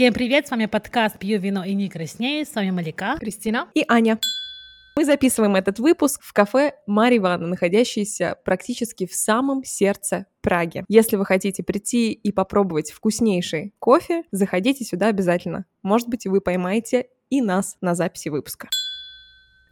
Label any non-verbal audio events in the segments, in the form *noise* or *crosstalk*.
Всем привет, с вами подкаст «Пью вино и не краснею», с вами Малика, Кристина и Аня. Мы записываем этот выпуск в кафе Маривана, находящееся практически в самом сердце Праги. Если вы хотите прийти и попробовать вкуснейший кофе, заходите сюда обязательно. Может быть, вы поймаете и нас на записи выпуска.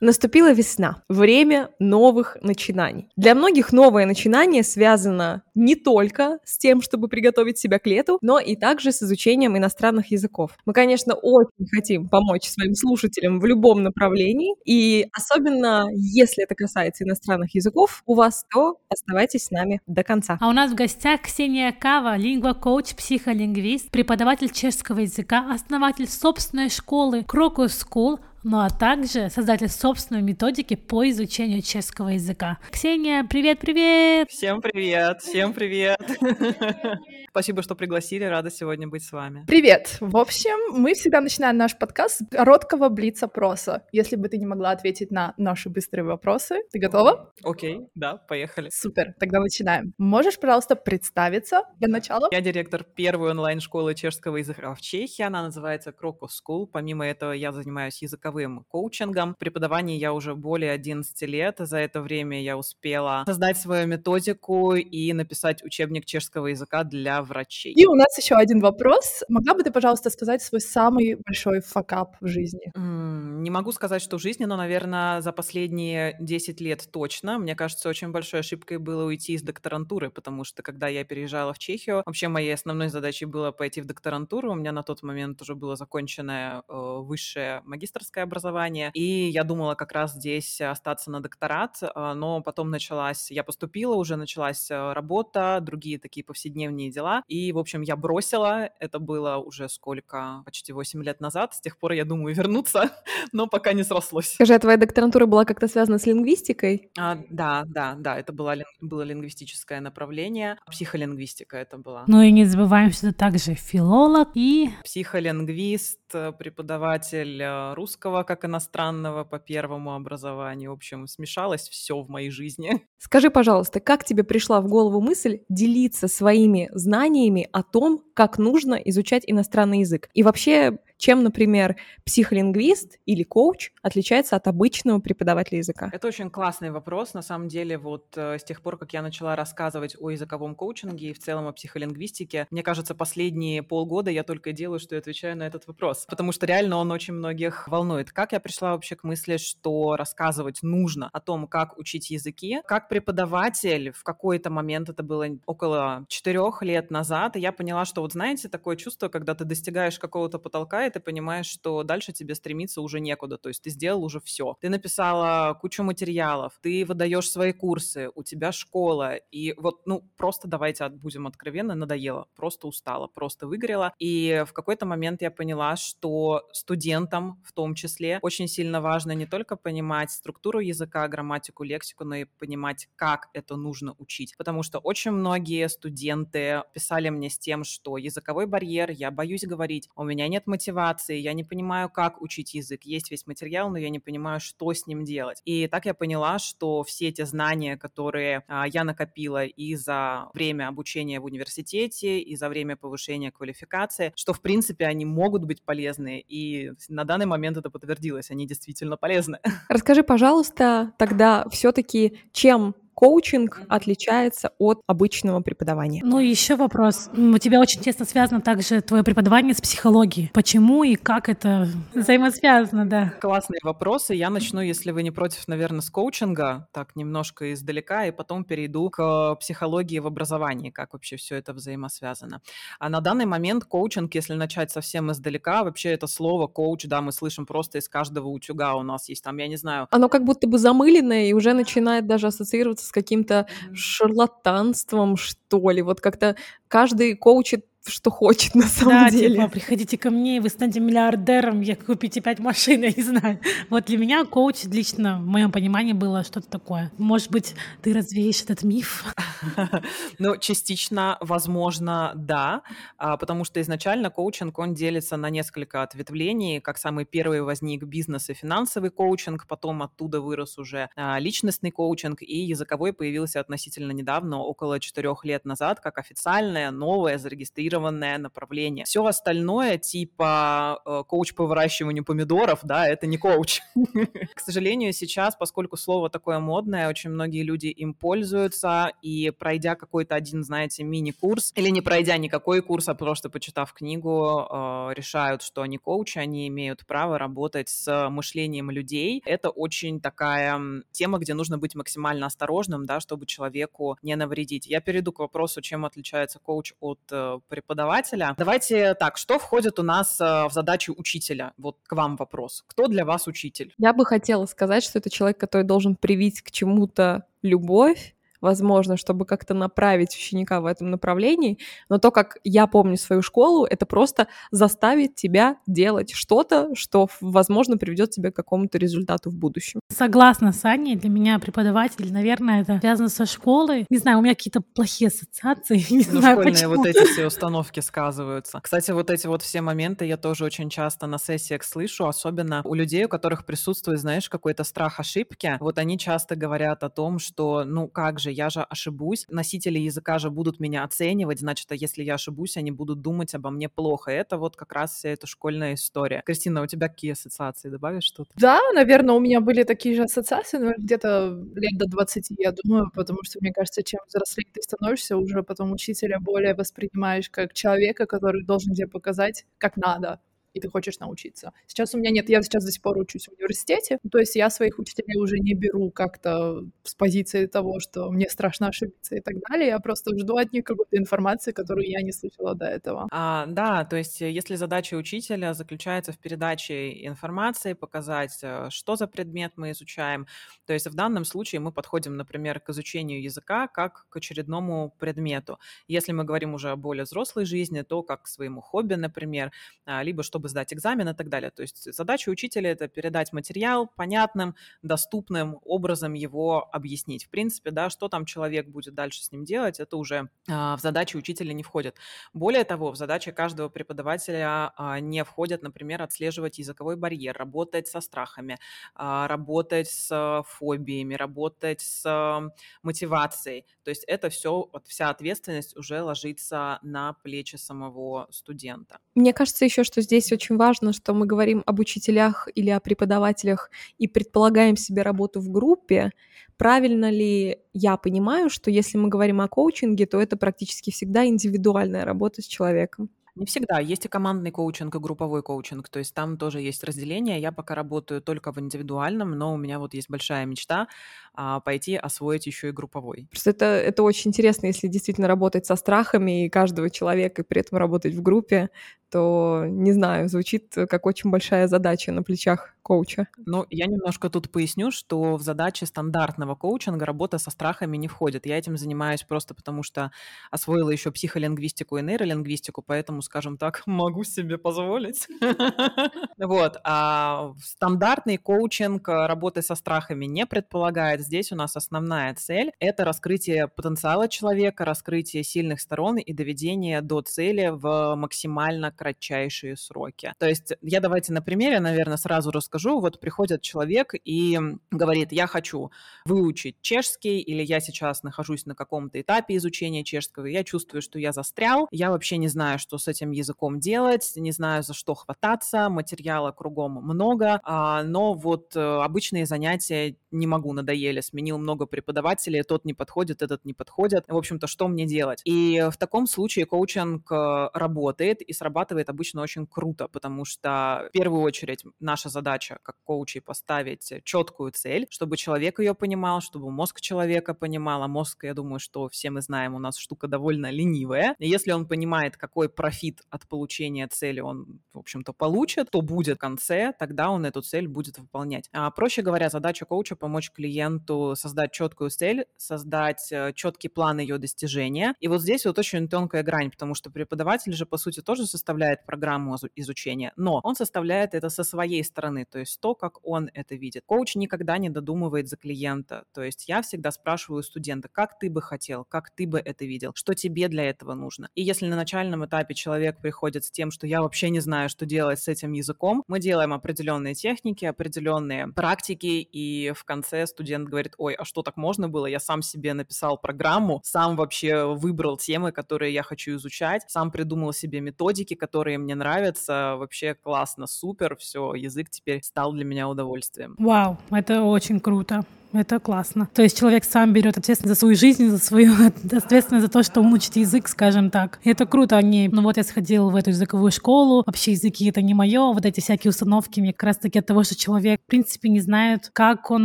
Наступила весна, время новых начинаний. Для многих новое начинание связано не только с тем, чтобы приготовить себя к лету, но и также с изучением иностранных языков. Мы, конечно, очень хотим помочь своим слушателям в любом направлении, и особенно если это касается иностранных языков у вас, то оставайтесь с нами до конца. А у нас в гостях Ксения Кава, лингва-коуч, психолингвист, преподаватель чешского языка, основатель собственной школы Crocus School, ну а также создатель собственной методики по изучению чешского языка. Ксения, привет-привет! Всем привет! Всем привет! *laughs* Спасибо, что пригласили, рада сегодня быть с вами. Привет! В общем, мы всегда начинаем наш подкаст с короткого блиц-опроса. Если бы ты не могла ответить на наши быстрые вопросы, ты готова? Окей, да, поехали. Супер, тогда начинаем. Можешь, пожалуйста, представиться для начала? Я директор первой онлайн-школы чешского языка в Чехии, она называется Крокус School. Помимо этого, я занимаюсь языковым коучингом. Преподавание я уже более 11 лет. За это время я успела создать свою методику и написать учебник чешского языка для врачей. И у нас еще один вопрос. Могла бы ты, пожалуйста, сказать свой самый большой факап в жизни? М, Не могу сказать, что в жизни, но, наверное, за последние 10 лет точно. Мне кажется, очень большой ошибкой было уйти из докторантуры, потому что, когда я переезжала в Чехию, вообще моей основной задачей было пойти в докторантуру. У меня на тот момент уже было законченное э, высшее магистрское образование, и я думала как раз здесь остаться на докторат, э, но потом началась, я поступила, уже началась э, работа, другие такие повседневные дела, и, в общем, я бросила, это было уже сколько, почти 8 лет назад, с тех пор я думаю вернуться, *laughs* но пока не срослось. Скажи, а твоя докторантура была как-то связана с лингвистикой? А, да, да, да, это было, лин- было лингвистическое направление, психолингвистика это была. Ну и не забываем, что ты также филолог и Психолингвист, преподаватель э, русского как иностранного по первому образованию. В общем, смешалось все в моей жизни. *laughs* Скажи, пожалуйста, как тебе пришла в голову мысль делиться своими знаниями о том, как нужно изучать иностранный язык? И вообще, чем, например, психолингвист или коуч отличается от обычного преподавателя языка? Это очень классный вопрос. На самом деле, вот э, с тех пор, как я начала рассказывать о языковом коучинге и в целом о психолингвистике, мне кажется, последние полгода я только делаю, что я отвечаю на этот вопрос. Потому что реально он очень многих волнует. Как я пришла вообще к мысли, что рассказывать нужно о том, как учить языки? Как преподаватель в какой-то момент, это было около четырех лет назад, и я поняла, что вот знаете, такое чувство, когда ты достигаешь какого-то потолка, и ты понимаешь, что дальше тебе стремиться уже некуда. То есть ты сделал уже все. Ты написала кучу материалов, ты выдаешь свои курсы, у тебя школа. И вот, ну, просто давайте будем откровенны, надоело. Просто устала, просто выгорела. И в какой-то момент я поняла, что студентам в том числе очень сильно важно не только понимать структуру языка, грамматику, лексику, но и понимать, как это нужно учить. Потому что очень многие студенты писали мне с тем, что языковой барьер, я боюсь говорить, у меня нет мотивации, я не понимаю, как учить язык. Есть весь материал, но я не понимаю, что с ним делать. И так я поняла, что все эти знания, которые а, я накопила и за время обучения в университете, и за время повышения квалификации, что, в принципе, они могут быть полезны. И на данный момент это подтвердилось, они действительно полезны. *laughs* Расскажи, пожалуйста, тогда все-таки чем коучинг отличается от обычного преподавания? Ну, еще вопрос. У тебя очень тесно связано также твое преподавание с психологией. Почему и как это взаимосвязано, да? Классные вопросы. Я начну, если вы не против, наверное, с коучинга, так немножко издалека, и потом перейду к психологии в образовании, как вообще все это взаимосвязано. А на данный момент коучинг, если начать совсем издалека, вообще это слово коуч, да, мы слышим просто из каждого утюга у нас есть там, я не знаю, Оно как будто бы замыленное и уже начинает даже ассоциироваться с каким-то шарлатанством, что ли. Вот как-то каждый коучит что хочет *laughs* на самом да, деле. типа, приходите ко мне, вы станете миллиардером, я купите пять машин, *laughs* я не знаю. Вот для меня коуч лично, в моем понимании, было что-то такое. Может быть, ты развеешь этот миф? *laughs* *laughs* Ну, частично, возможно, да, а, потому что изначально коучинг, он делится на несколько ответвлений. Как самый первый возник бизнес и финансовый коучинг, потом оттуда вырос уже а, личностный коучинг, и языковой появился относительно недавно, около четырех лет назад, как официальное, новое, зарегистрированное направление. Все остальное, типа э, коуч по выращиванию помидоров, да, это не коуч. *laughs* К сожалению, сейчас, поскольку слово такое модное, очень многие люди им пользуются, и пройдя какой-то один, знаете, мини-курс, или не пройдя никакой курс, а просто почитав книгу, э, решают, что они коучи, они имеют право работать с мышлением людей. Это очень такая тема, где нужно быть максимально осторожным, да, чтобы человеку не навредить. Я перейду к вопросу, чем отличается коуч от э, преподавателя. Давайте так, что входит у нас э, в задачу учителя? Вот к вам вопрос. Кто для вас учитель? Я бы хотела сказать, что это человек, который должен привить к чему-то любовь, возможно, чтобы как-то направить ученика в этом направлении, но то, как я помню свою школу, это просто заставить тебя делать что-то, что, возможно, приведет тебя к какому-то результату в будущем. Согласна с Аней, для меня преподаватель, наверное, это связано со школой. Не знаю, у меня какие-то плохие ассоциации, *laughs* не ну, знаю школьные почему. вот эти все установки сказываются. Кстати, вот эти вот все моменты я тоже очень часто на сессиях слышу, особенно у людей, у которых присутствует, знаешь, какой-то страх ошибки. Вот они часто говорят о том, что, ну как же, же, я же ошибусь, носители языка же будут меня оценивать, значит, а если я ошибусь, они будут думать обо мне плохо. Это вот как раз вся эта школьная история. Кристина, у тебя какие ассоциации? Добавишь что-то? Да, наверное, у меня были такие же ассоциации, но где-то лет до 20, я думаю, потому что, мне кажется, чем взрослее ты становишься, уже потом учителя более воспринимаешь как человека, который должен тебе показать, как надо и ты хочешь научиться. Сейчас у меня нет, я сейчас до сих пор учусь в университете, то есть я своих учителей уже не беру как-то с позиции того, что мне страшно ошибиться и так далее, я просто жду от них какой-то информации, которую я не слышала до этого. А, да, то есть э, если задача учителя заключается в передаче информации, показать, э, что за предмет мы изучаем, то есть в данном случае мы подходим, например, к изучению языка как к очередному предмету. Если мы говорим уже о более взрослой жизни, то как к своему хобби, например, а, либо чтобы чтобы сдать экзамен и так далее. То есть задача учителя – это передать материал понятным, доступным образом его объяснить. В принципе, да, что там человек будет дальше с ним делать, это уже а, в задачи учителя не входит. Более того, в задачи каждого преподавателя а, не входит, например, отслеживать языковой барьер, работать со страхами, а, работать с фобиями, работать с мотивацией. То есть это все, вот вся ответственность уже ложится на плечи самого студента. Мне кажется еще, что здесь здесь очень важно, что мы говорим об учителях или о преподавателях и предполагаем себе работу в группе. Правильно ли я понимаю, что если мы говорим о коучинге, то это практически всегда индивидуальная работа с человеком? Не всегда. Есть и командный коучинг, и групповой коучинг. То есть там тоже есть разделение. Я пока работаю только в индивидуальном, но у меня вот есть большая мечта а, пойти освоить еще и групповой. Просто это, это очень интересно, если действительно работать со страхами и каждого человека, и при этом работать в группе, то, не знаю, звучит как очень большая задача на плечах коуча. Ну, я немножко тут поясню, что в задачи стандартного коучинга работа со страхами не входит. Я этим занимаюсь просто потому, что освоила еще психолингвистику и нейролингвистику, поэтому, скажем так, *laughs* могу себе позволить. *laughs* Вот. А стандартный коучинг работы со страхами не предполагает здесь у нас основная цель — это раскрытие потенциала человека, раскрытие сильных сторон и доведение до цели в максимально кратчайшие сроки. То есть я давайте на примере, наверное, сразу расскажу. Вот приходит человек и говорит, я хочу выучить чешский, или я сейчас нахожусь на каком-то этапе изучения чешского, я чувствую, что я застрял, я вообще не знаю, что с этим языком делать, не знаю, за что хвататься, материала кругом много, а, но вот э, обычные занятия не могу, надоели сменил много преподавателей, тот не подходит, этот не подходит. В общем-то, что мне делать? И в таком случае коучинг э, работает и срабатывает обычно очень круто, потому что в первую очередь наша задача как коучей поставить четкую цель, чтобы человек ее понимал, чтобы мозг человека понимал, а мозг, я думаю, что все мы знаем, у нас штука довольно ленивая. И если он понимает, какой профит от получения цели он, в общем-то, получит, то будет в конце, тогда он эту цель будет выполнять. А, проще говоря, задача коуча помочь клиенту создать четкую цель, создать э, четкий план ее достижения. И вот здесь вот очень тонкая грань, потому что преподаватель же, по сути, тоже составляет программу изучения, но он составляет это со своей стороны, то есть то, как он это видит. Коуч никогда не додумывает за клиента, то есть я всегда спрашиваю студента, как ты бы хотел, как ты бы это видел, что тебе для этого нужно. И если на начальном этапе человек приходит с тем, что я вообще не знаю, что делать с этим языком, мы делаем определенные техники, определенные практики, и в конце студент говорит, ой, а что так можно было? Я сам себе написал программу, сам вообще выбрал темы, которые я хочу изучать, сам придумал себе методики, которые мне нравятся, вообще классно, супер, все, язык теперь стал для меня удовольствием. Вау, это очень круто. Это классно. То есть человек сам берет ответственность за свою жизнь, за свою *laughs* ответственность за то, что он учит язык, скажем так. И это круто. Они, ну вот я сходил в эту языковую школу, вообще языки это не мое, вот эти всякие установки мне как раз таки от того, что человек в принципе не знает, как он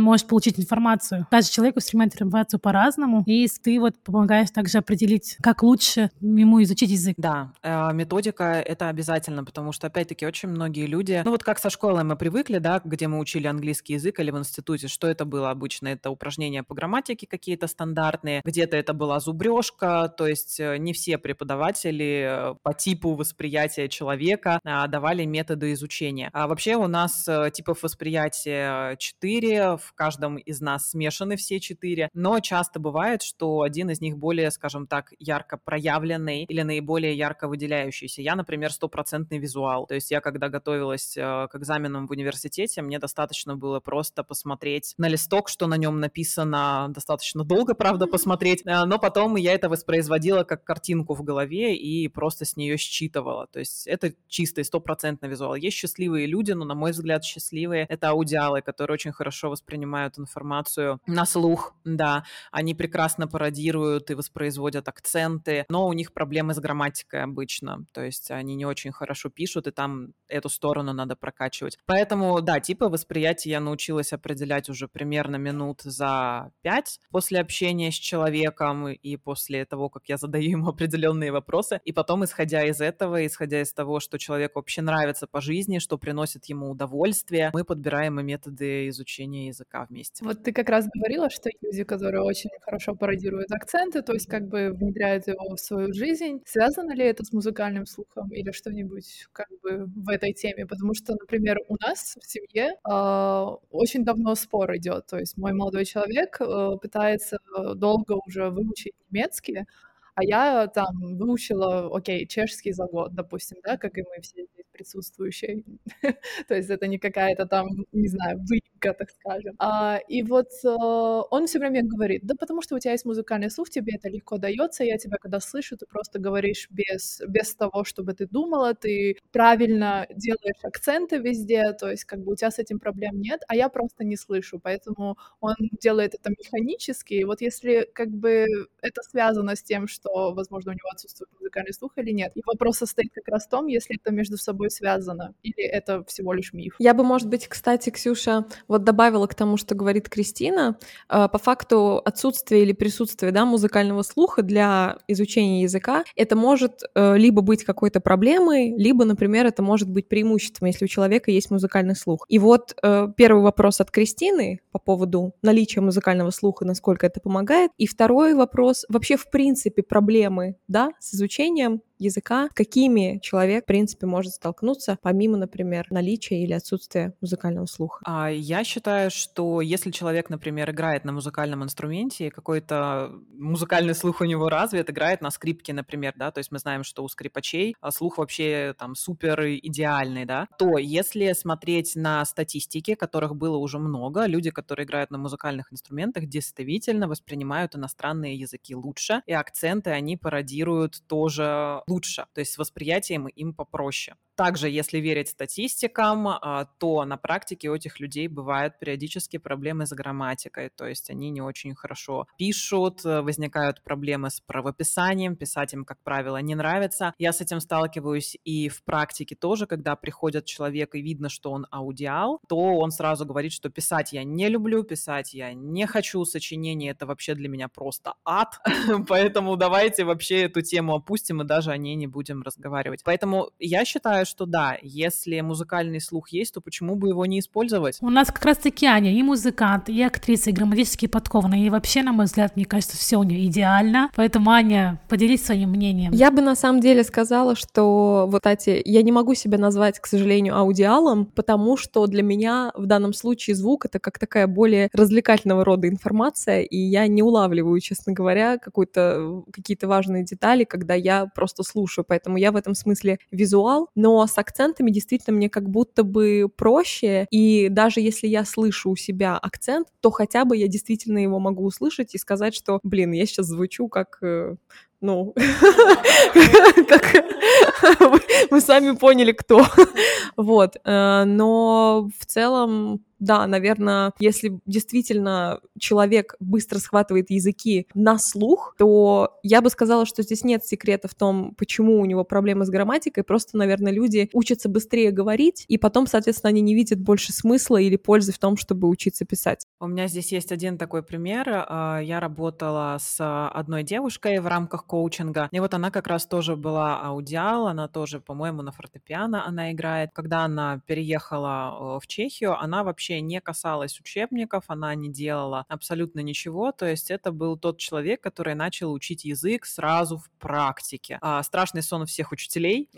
может получить информацию. Каждый человек воспринимает информацию по-разному, и ты вот помогаешь также определить, как лучше ему изучить язык. Да, э, методика — это обязательно, потому что, опять-таки, очень многие люди... Ну вот как со школой мы привыкли, да, где мы учили английский язык или в институте, что это было обычно? Обычно это упражнения по грамматике какие-то стандартные, где-то это была зубрежка, то есть э, не все преподаватели э, по типу восприятия человека а, давали методы изучения. А вообще у нас э, типов восприятия четыре, в каждом из нас смешаны все четыре, но часто бывает, что один из них более, скажем так, ярко проявленный или наиболее ярко выделяющийся. Я, например, стопроцентный визуал, то есть я, когда готовилась к экзаменам в университете, мне достаточно было просто посмотреть на листок, что что на нем написано достаточно долго, правда, посмотреть, э, но потом я это воспроизводила как картинку в голове и просто с нее считывала. То есть это чистый, стопроцентный визуал. Есть счастливые люди, но, на мой взгляд, счастливые — это аудиалы, которые очень хорошо воспринимают информацию на слух, да. Они прекрасно пародируют и воспроизводят акценты, но у них проблемы с грамматикой обычно. То есть они не очень хорошо пишут, и там эту сторону надо прокачивать. Поэтому, да, типы восприятия я научилась определять уже примерно минут за пять после общения с человеком и после того, как я задаю ему *laughs* определенные вопросы. И потом, исходя из этого, исходя из того, что человеку вообще нравится по жизни, что приносит ему удовольствие, мы подбираем и методы изучения языка вместе. Вот ты как раз говорила, что люди, которые очень хорошо пародируют акценты, то есть как бы внедряют его в свою жизнь. Связано ли это с музыкальным слухом или что-нибудь как бы в этой теме? Потому что, например, у нас в семье э, очень давно спор идет, то есть мой молодой человек э, пытается долго уже выучить немецкий, а я там выучила, окей, чешский за год, допустим, да, как и мы все здесь присутствующие. *laughs* То есть это не какая-то там, не знаю, выемка, так скажем. А, и вот а, он все время говорит, да потому что у тебя есть музыкальный слух, тебе это легко дается, я тебя когда слышу, ты просто говоришь без, без того, чтобы ты думала, ты правильно делаешь акценты везде, то есть как бы у тебя с этим проблем нет, а я просто не слышу, поэтому он делает это механически. И вот если как бы это связано с тем, что, возможно, у него отсутствует музыкальный слух или нет. И вопрос состоит как раз в том, если это между собой связано, или это всего лишь миф. Я бы, может быть, кстати, Ксюша, вот добавила к тому, что говорит Кристина, э, по факту отсутствие или присутствие да, музыкального слуха для изучения языка, это может э, либо быть какой-то проблемой, либо, например, это может быть преимуществом, если у человека есть музыкальный слух. И вот э, первый вопрос от Кристины по поводу наличия музыкального слуха, насколько это помогает. И второй вопрос, вообще, в принципе, проблемы, да, с изучением языка, какими человек, в принципе, может столкнуться, помимо, например, наличия или отсутствия музыкального слуха? А я считаю, что если человек, например, играет на музыкальном инструменте, какой-то музыкальный слух у него развит, играет на скрипке, например, да, то есть мы знаем, что у скрипачей а, слух вообще там супер идеальный, да, то если смотреть на статистики, которых было уже много, люди, которые играют на музыкальных инструментах, действительно воспринимают иностранные языки лучше, и акценты они пародируют тоже лучше, то есть с восприятием им попроще. Также, если верить статистикам, а, то на практике у этих людей бывают периодически проблемы с грамматикой, то есть они не очень хорошо пишут, э, возникают проблемы с правописанием, писать им, как правило, не нравится. Я с этим сталкиваюсь и в практике тоже, когда приходит человек и видно, что он аудиал, то он сразу говорит, что писать я не люблю, писать я не хочу, сочинение это вообще для меня просто ад, *laughs* поэтому давайте вообще эту тему опустим и даже о ней не будем разговаривать. Поэтому я считаю, считаю, что да, если музыкальный слух есть, то почему бы его не использовать? У нас как раз-таки Аня и музыкант, и актриса, и грамматически подкована, и вообще, на мой взгляд, мне кажется, все у нее идеально. Поэтому, Аня, поделись своим мнением. Я бы на самом деле сказала, что, вот, кстати, я не могу себя назвать, к сожалению, аудиалом, потому что для меня в данном случае звук — это как такая более развлекательного рода информация, и я не улавливаю, честно говоря, какой-то, какие-то важные детали, когда я просто слушаю, поэтому я в этом смысле визуал, но с акцентами действительно мне как будто бы проще, и даже если я слышу у себя акцент, то хотя бы я действительно его могу услышать и сказать, что, блин, я сейчас звучу как э, ну, *laughs* как *laughs* вы сами поняли, кто. *laughs* Вот, э, но в целом да, наверное, если действительно человек быстро схватывает языки на слух, то я бы сказала, что здесь нет секрета в том, почему у него проблемы с грамматикой. Просто, наверное, люди учатся быстрее говорить, и потом, соответственно, они не видят больше смысла или пользы в том, чтобы учиться писать. У меня здесь есть один такой пример. А, я работала с одной девушкой в рамках коучинга, и вот она как раз тоже была аудиал, она тоже, по-моему, на фортепиано она играет. Когда она переехала в Чехию, она вообще вообще не касалась учебников, она не делала абсолютно ничего. То есть это был тот человек, который начал учить язык сразу в практике. А, страшный сон всех учителей.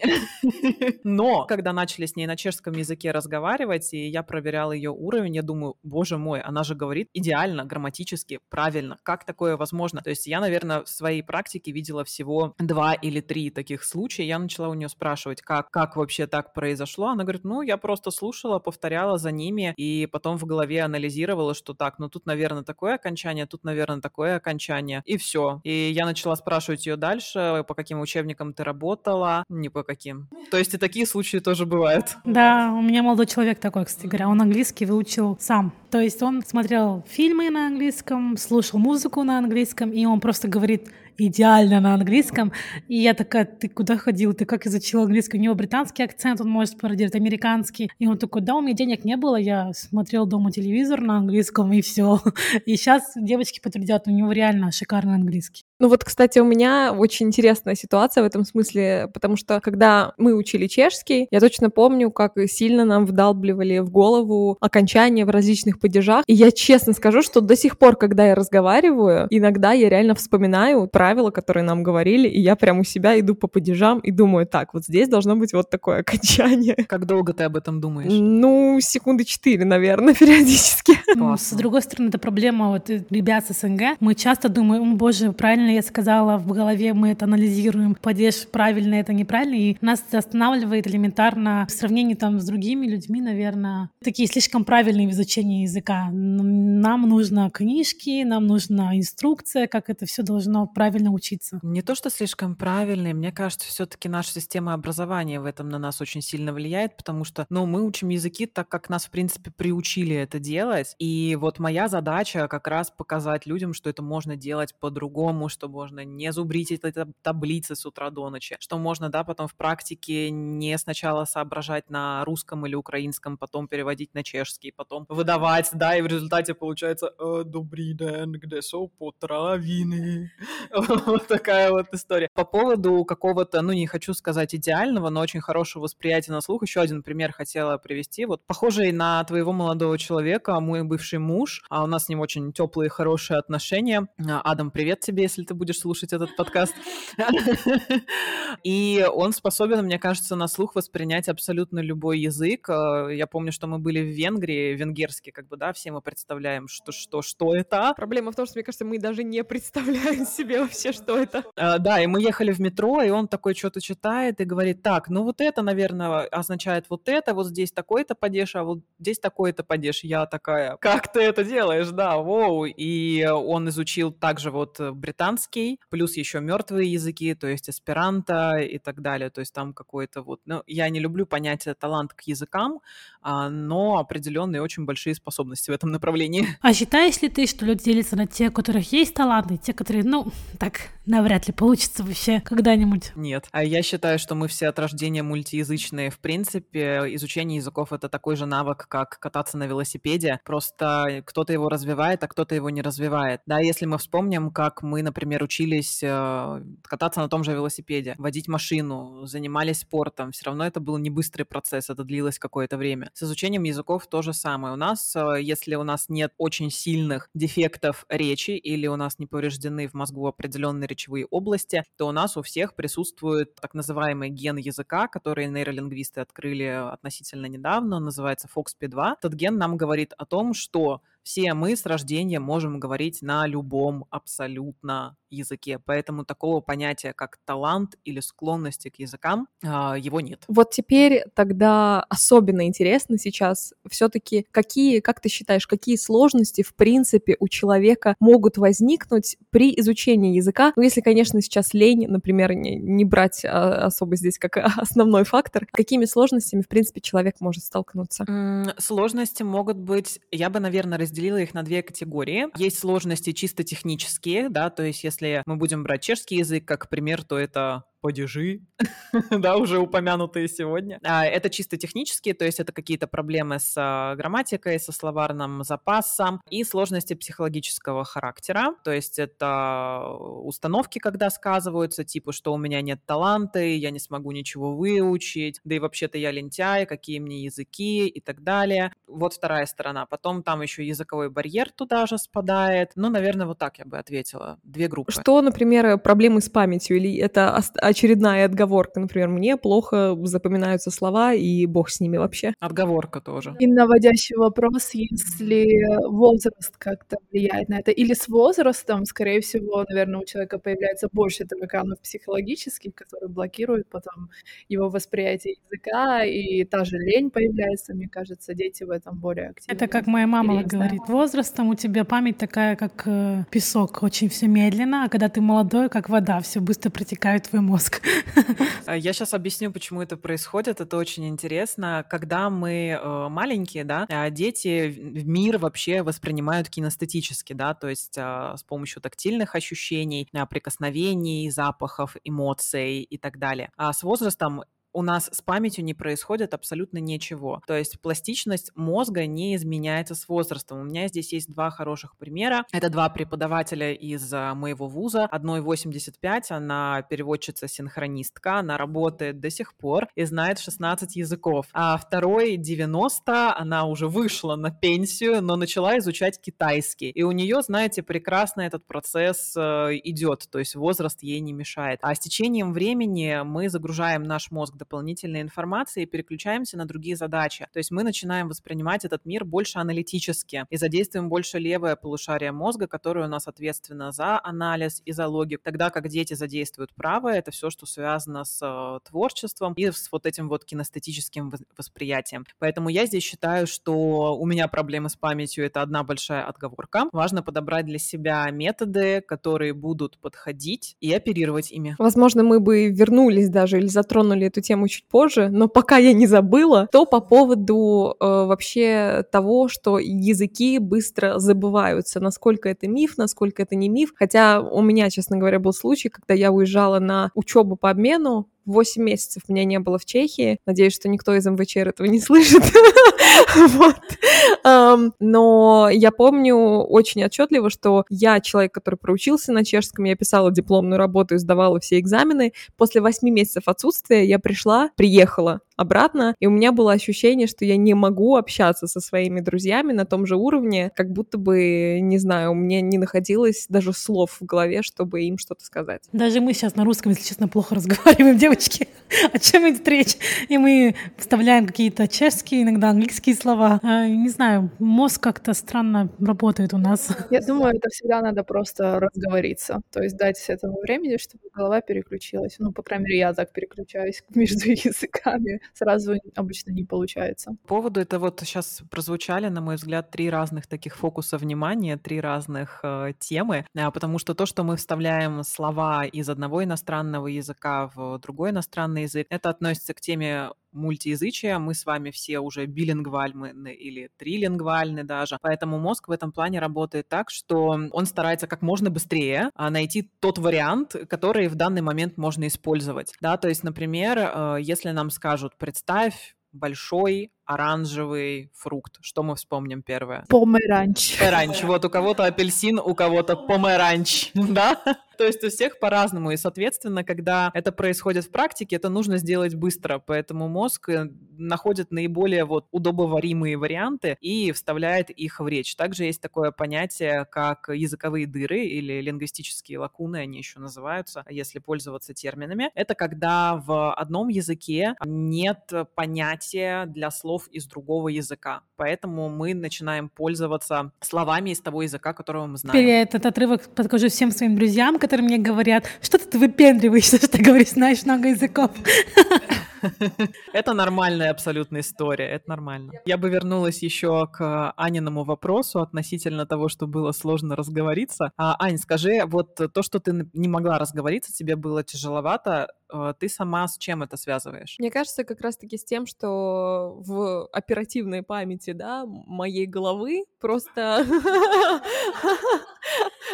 *laughs* Но когда начали с ней на чешском языке разговаривать, и я проверяла ее уровень, я думаю, боже мой, она же говорит идеально, грамматически, правильно. Как такое возможно? То есть я, наверное, в своей практике видела всего два или три таких случая. Я начала у нее спрашивать, как, как вообще так произошло. Она говорит, ну, я просто слушала, повторяла за ними, и потом в голове анализировала, что так, ну тут, наверное, такое окончание, тут, наверное, такое окончание, и все. И я начала спрашивать ее дальше, по каким учебникам ты работала, не по каким. То есть и такие случаи тоже бывают. Да, у меня молодой человек такой, кстати говоря, он английский выучил сам. То есть он смотрел фильмы на английском, слушал музыку на английском, и он просто говорит идеально на английском. И я такая, ты куда ходил? Ты как изучил английский? У него британский акцент, он может пародировать американский. И он такой, да, у меня денег не было, я смотрел дома телевизор на английском, и все. *laughs* И сейчас девочки подтвердят, у него реально шикарный английский. Ну вот, кстати, у меня очень интересная ситуация в этом смысле, потому что когда мы учили чешский, я точно помню, как сильно нам вдалбливали в голову окончания в различных падежах. И я честно скажу, что до сих пор, когда я разговариваю, иногда я реально вспоминаю правила, которые нам говорили, и я прям у себя иду по падежам и думаю, так, вот здесь должно быть вот такое окончание. Как долго ты об этом думаешь? Ну, секунды четыре, наверное, *laughs* периодически. Классно. С другой стороны, это проблема вот ребят с СНГ. Мы часто думаем, о боже, правильно правильно я сказала, в голове мы это анализируем, падеж правильно это неправильно, и нас останавливает элементарно в сравнении там с другими людьми, наверное, такие слишком правильные в изучении языка. Нам нужно книжки, нам нужна инструкция, как это все должно правильно учиться. Не то, что слишком правильные, мне кажется, все-таки наша система образования в этом на нас очень сильно влияет, потому что, ну, мы учим языки так, как нас, в принципе, приучили это делать, и вот моя задача как раз показать людям, что это можно делать по-другому, что можно не зубрить эти таблицы с утра до ночи, что можно, да, потом в практике не сначала соображать на русском или украинском, потом переводить на чешский, потом выдавать, да, и в результате получается «Э, «Добрый день, где со потравины?» *laughs* Вот такая вот история. По поводу какого-то, ну, не хочу сказать идеального, но очень хорошего восприятия на слух, еще один пример хотела привести. Вот похожий на твоего молодого человека, мой бывший муж, а у нас с ним очень теплые, хорошие отношения. Адам, привет тебе, если ты будешь слушать этот подкаст. *laughs* И он способен, мне кажется, на слух воспринять абсолютно любой язык. Э, я помню, что мы были в Венгрии, венгерский, как бы, да, все мы представляем, что, что, что это. Проблема в том, что, мне кажется, мы даже не представляем себе вообще, что это. Э, да, и мы ехали в метро, и он такой что-то читает и говорит, так, ну вот это, наверное, означает вот это, вот здесь такой-то падеж, а вот здесь такой-то падеж. Я такая, как ты это делаешь, да, воу. И он изучил также вот британский испанский, плюс еще мертвые языки, то есть эсперанто и так далее. То есть там какой-то вот... Ну, я не люблю понятие талант к языкам, а, но определенные очень большие способности в этом направлении. А считаешь ли ты, что люди делятся на те, у которых есть таланты, и те, которые, ну, так, навряд ли получится вообще когда-нибудь? Нет. А я считаю, что мы все от рождения мультиязычные. В принципе, изучение языков — это такой же навык, как кататься на велосипеде. Просто кто-то его развивает, а кто-то его не развивает. Да, если мы вспомним, как мы, например, учились э, кататься на том же велосипеде, водить машину, занимались спортом, все равно это был не быстрый процесс, это длилось какое-то время. С изучением языков то же самое. У нас, э, если у нас нет очень сильных дефектов речи или у нас не повреждены в мозгу определенные речевые области, то у нас у всех присутствует так называемый ген языка, который нейролингвисты открыли относительно недавно, называется FOXP2. Этот ген нам говорит о том, что все мы с рождения можем говорить на любом абсолютно языке, поэтому такого понятия, как талант или склонности к языкам, а, его нет. Вот теперь тогда особенно интересно сейчас все-таки, какие, как ты считаешь, какие сложности, в принципе, у человека могут возникнуть при изучении языка? Ну, если, конечно, сейчас лень, например, не, не брать а, особо здесь как *laughs* основной фактор, какими сложностями, в принципе, человек может столкнуться? Сложности могут быть, я бы, наверное, разделила разделила их на две категории. Есть сложности чисто технические, да, то есть если мы будем брать чешский язык как пример, то это падежи, *laughs* да, уже упомянутые сегодня. А, это чисто технические, то есть это какие-то проблемы с а, грамматикой, со словарным запасом и сложности психологического характера, то есть это установки, когда сказываются, типа, что у меня нет таланта, я не смогу ничего выучить, да и вообще-то я лентяй, какие мне языки и так далее. Вот вторая сторона. Потом там еще языковой барьер туда же спадает. Ну, наверное, вот так я бы ответила. Две группы. Что, например, проблемы с памятью или это очередная отговорка. Например, мне плохо запоминаются слова, и бог с ними вообще. Отговорка тоже. И наводящий вопрос, если возраст как-то влияет на это. Или с возрастом, скорее всего, наверное, у человека появляется больше тараканов психологических, которые блокируют потом его восприятие языка, и та же лень появляется, мне кажется, дети в этом более активны. Это как моя мама говорит, возрастом у тебя память такая, как э, песок, очень все медленно, а когда ты молодой, как вода, все быстро протекает в твой мозг мозг. А, *laughs* я сейчас объясню, почему это происходит. Это очень интересно. Когда мы э, маленькие, да, а, дети мир вообще воспринимают кинестетически, да, то есть а, с помощью тактильных ощущений, прикосновений, запахов, эмоций и так далее. А с возрастом у нас с памятью не происходит абсолютно ничего. То есть пластичность мозга не изменяется с возрастом. У меня здесь есть два хороших примера. Это два преподавателя из а, моего вуза. Одной 85, она переводчица-синхронистка, она работает до сих пор и знает 16 языков. А второй 90, она уже вышла на пенсию, но начала изучать китайский. И у нее, знаете, прекрасно этот процесс э, идет, то есть возраст ей не мешает. А с течением времени мы загружаем наш мозг дополнительной информации и переключаемся на другие задачи. То есть мы начинаем воспринимать этот мир больше аналитически и задействуем больше левое полушарие мозга, которое у нас ответственно за анализ и за логику, тогда как дети задействуют правое, это все, что связано с э, творчеством и с вот этим вот кинестетическим восприятием. Поэтому я здесь считаю, что у меня проблемы с памятью — это одна большая отговорка. Важно подобрать для себя методы, которые будут подходить и оперировать ими. Возможно, мы бы вернулись даже или затронули эту тему тему чуть позже, но пока я не забыла, то по поводу э, вообще того, что языки быстро забываются, насколько это миф, насколько это не миф. Хотя у меня, честно говоря, был случай, когда я уезжала на учебу по обмену, 8 месяцев меня не было в Чехии. Надеюсь, что никто из МВЧ этого не слышит. *laughs* вот. но я помню очень отчетливо, что я человек, который проучился на чешском, я писала дипломную работу и сдавала все экзамены. После 8 месяцев отсутствия я пришла, приехала обратно, и у меня было ощущение, что я не могу общаться со своими друзьями на том же уровне, как будто бы, не знаю, у меня не находилось даже слов в голове, чтобы им что-то сказать. Даже мы сейчас на русском, если честно, плохо *laughs* разговариваем, девочки. *laughs* О чем идет речь? И мы вставляем какие-то чешские, иногда английские слова. А, не знаю, мозг как-то странно работает у нас. *laughs* Я думаю, это всегда надо просто разговориться, то есть дать этому времени, чтобы голова переключилась. Ну, по крайней мере, я так переключаюсь между языками сразу обычно не получается. По поводу это вот сейчас прозвучали, на мой взгляд, три разных таких фокуса внимания, три разных э, темы, э, потому что то, что мы вставляем слова из одного иностранного языка в другой иностранный язык, это относится к теме мультиязычия, мы с вами все уже билингвальны или трилингвальны даже, поэтому мозг в этом плане работает так, что он старается как можно быстрее а, найти тот вариант, который в данный момент можно использовать, да, то есть, например, э, если нам скажут, представь большой оранжевый фрукт. Что мы вспомним первое? Померанч. Померанч. Вот у кого-то апельсин, у кого-то померанч, *laughs* да? То есть у всех по-разному, и, соответственно, когда это происходит в практике, это нужно сделать быстро, поэтому мозг э, находит наиболее вот удобоваримые варианты и вставляет их в речь. Также есть такое понятие, как языковые дыры или лингвистические лакуны, они еще называются, если пользоваться терминами. Это когда в одном языке нет понятия для слов из другого языка, поэтому мы начинаем пользоваться словами из того языка, которого мы знаем. Теперь я этот отрывок покажу всем своим друзьям, которые мне говорят, что ты выпендриваешься, *laughs* что ты говоришь, знаешь много языков. *laughs* Это нормальная абсолютная история, это нормально. Я бы вернулась еще к Аниному вопросу относительно того, что было сложно разговориться. А, Ань, скажи, вот то, что ты не могла разговориться, тебе было тяжеловато, ты сама с чем это связываешь? Мне кажется, как раз-таки с тем, что в оперативной памяти, да, моей головы просто *laughs*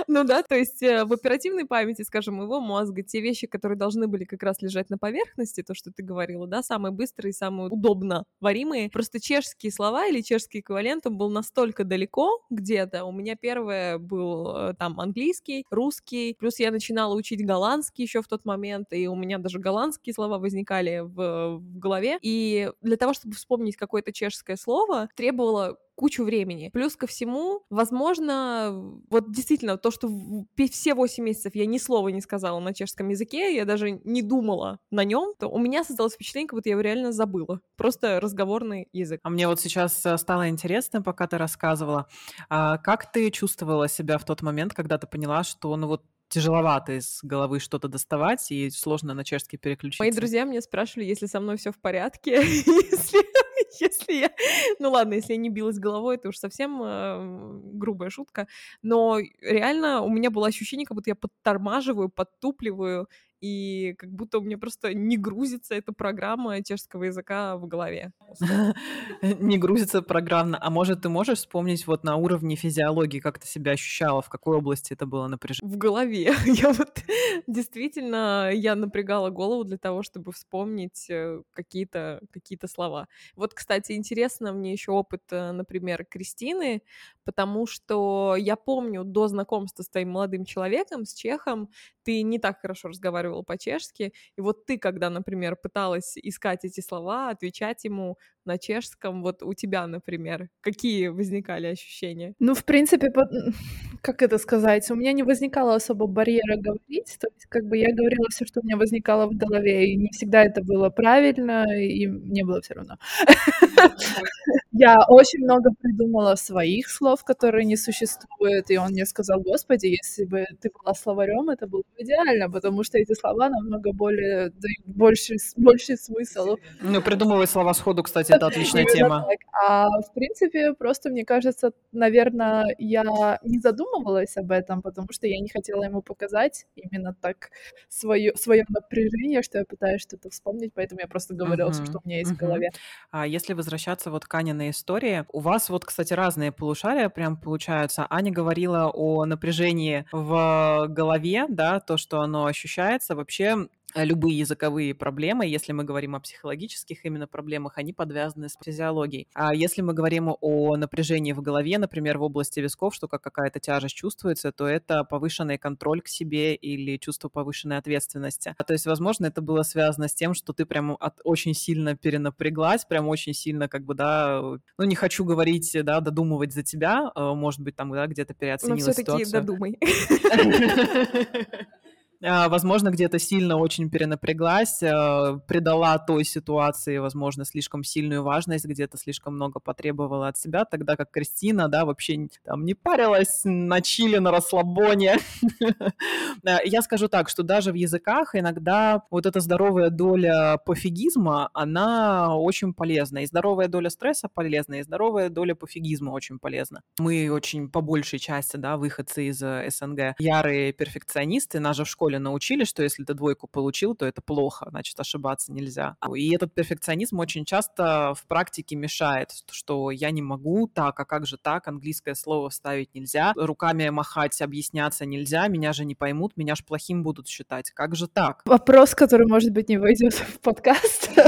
Ну да, то есть э, в оперативной памяти, скажем, его мозга, те вещи, которые должны были как раз лежать на поверхности, то, что ты говорила, да, самые быстрые, самые удобно варимые, просто чешские слова или чешский эквивалент, он был настолько далеко где-то. У меня первое был э, там английский, русский, плюс я начинала учить голландский еще в тот момент, и у меня даже голландские слова возникали в, в голове. И для того, чтобы вспомнить какое-то чешское слово, требовало кучу времени. Плюс ко всему, возможно, вот действительно, то, что все 8 месяцев я ни слова не сказала на чешском языке, я даже не думала на нем, то у меня создалось впечатление, как будто я его реально забыла. Просто разговорный язык. А мне вот сейчас э, стало интересно, пока ты рассказывала, а как ты чувствовала себя в тот момент, когда ты поняла, что ну вот тяжеловато из головы что-то доставать и сложно на чешский переключиться. Мои друзья мне спрашивали, если со мной все в порядке, *laughs* если, если я... Ну ладно, если я не билась головой, это уж совсем э, грубая шутка. Но реально у меня было ощущение, как будто я подтормаживаю, подтупливаю, и как будто у меня просто не грузится эта программа чешского языка в голове. *laughs* Не грузится программно. А может, ты можешь вспомнить вот на уровне физиологии, как ты себя ощущала, в какой области это было напряжение? В голове. *laughs* Я вот действительно, я напрягала голову для того, чтобы вспомнить э, какие-то какие слова. Вот, кстати, интересно мне еще опыт, э, например, Кристины, потому что я помню до знакомства с твоим молодым человеком, с чехом, ты не так хорошо разговаривала по-чешски, и вот ты, когда, например, пыталась искать эти слова, отвечать ему на чешском, вот у тебя, например, какие возникали ощущения? Ну, в принципе, *laughs* как это сказать, у меня не возникало особо барьера говорить, то есть как бы я говорила все, что у меня возникало в голове, и не всегда это было правильно, и мне было все равно. *laughs* Я очень много придумала своих слов, которые не существуют, и он мне сказал, господи, если бы ты была словарем, это было бы идеально, потому что эти слова намного более, дают больше, больше смысл. Ну, придумывай слова сходу, кстати, это *laughs* отличная тема. А в принципе, просто мне кажется, наверное, я не задумывалась об этом, потому что я не хотела ему показать именно так свое, свое напряжение, что я пытаюсь что-то вспомнить, поэтому я просто говорила uh-huh, все, что у меня есть uh-huh. в голове. А если возвращаться вот к Аниной истории, у вас вот, кстати, разные полушария прям получаются. Аня говорила о напряжении в голове, да, то, что оно ощущается. Вообще Э, любые языковые проблемы, если мы говорим о психологических именно проблемах, они подвязаны с физиологией. А если мы говорим о напряжении в голове, например, в области висков, что как какая-то тяжесть чувствуется, то это повышенный контроль к себе или чувство повышенной ответственности. То есть, возможно, это было связано с тем, что ты прям от, очень сильно перенапряглась, прям очень сильно как бы, да, ну не хочу говорить, да, додумывать за тебя, э, может быть, там, да, где-то переоценила Но все-таки додумай. *laughs* *laughs* А, возможно, где-то сильно очень перенапряглась, а, придала той ситуации, возможно, слишком сильную важность, где-то слишком много потребовала от себя, тогда как Кристина, да, вообще там не парилась на чили, на расслабоне. *laughs* Я скажу так, что даже в языках иногда вот эта здоровая доля пофигизма, она очень полезна. И здоровая доля стресса полезна, и здоровая доля пофигизма очень полезна. Мы очень по большей части, да, выходцы из э, СНГ, ярые перфекционисты, нас же в школе школе научили, что если ты двойку получил, то это плохо, значит, ошибаться нельзя. И этот перфекционизм очень часто в практике мешает, что я не могу так, а как же так, английское слово вставить нельзя, руками махать, объясняться нельзя, меня же не поймут, меня же плохим будут считать. Как же так? Вопрос, который, может быть, не войдет в подкаст. *laughs*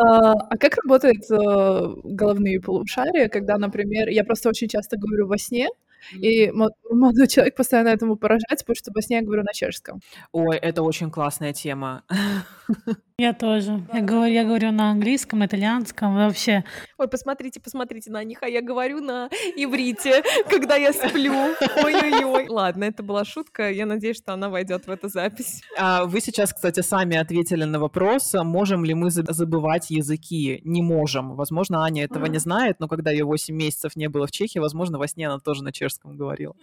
А, а как работают э, головные полушария, когда, например, я просто очень часто говорю во сне, И молодой человек постоянно этому поражается, потому что во сне я говорю на чешском. Ой, это очень классная тема. *laughs* Я тоже. Я говорю, я говорю на английском, итальянском, вообще. Ой, посмотрите, посмотрите на них, а я говорю на иврите, *laughs* когда я сплю. Ой-ой-ой. Ладно, это была шутка. Я надеюсь, что она войдет в эту запись. А вы сейчас, кстати, сами ответили на вопрос, можем ли мы забывать языки. Не можем. Возможно, Аня этого не знает, но когда ее 8 месяцев не было в Чехии, возможно, во сне она тоже на чешском говорила.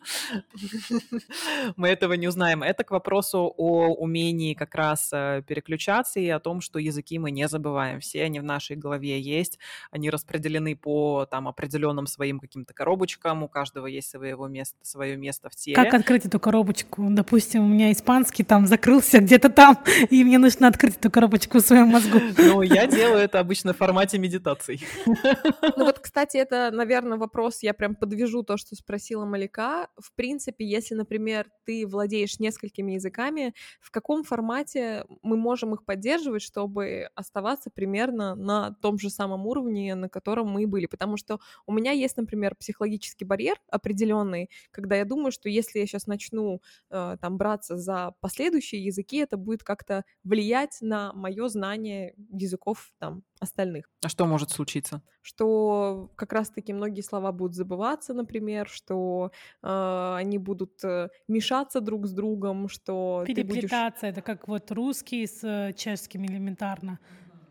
*laughs* Мы этого не узнаем. Это к вопросу о умении как раз э, переключаться и о том, что языки мы не забываем. Все они в нашей голове есть, они распределены по там определенным своим каким-то коробочкам, у каждого есть своего места, свое место в теле. Как открыть эту коробочку? Допустим, у меня испанский там закрылся где-то там, *laughs* и мне нужно открыть эту коробочку в своем мозгу. *laughs* Ну, я делаю это обычно в формате медитаций. Ну вот, кстати, это, наверное, вопрос, я прям подвяжу то, что спросила Малика. В принципе, если, например, ты владеешь несколькими языками, в каком формате мы можем их поддерживать, чтобы оставаться примерно на том же самом уровне, на котором мы были. Потому что у меня есть, например, психологический барьер определенный, когда я думаю, что если я сейчас начну э, там браться за последующие языки, это будет как-то влиять на мое знание языков там остальных. А что может случиться? Что как раз-таки многие слова будут забываться, например, что э, они будут э, мешаться друг с другом, что переплетаться. Будешь... Это как вот русский с э, чешским элементарно.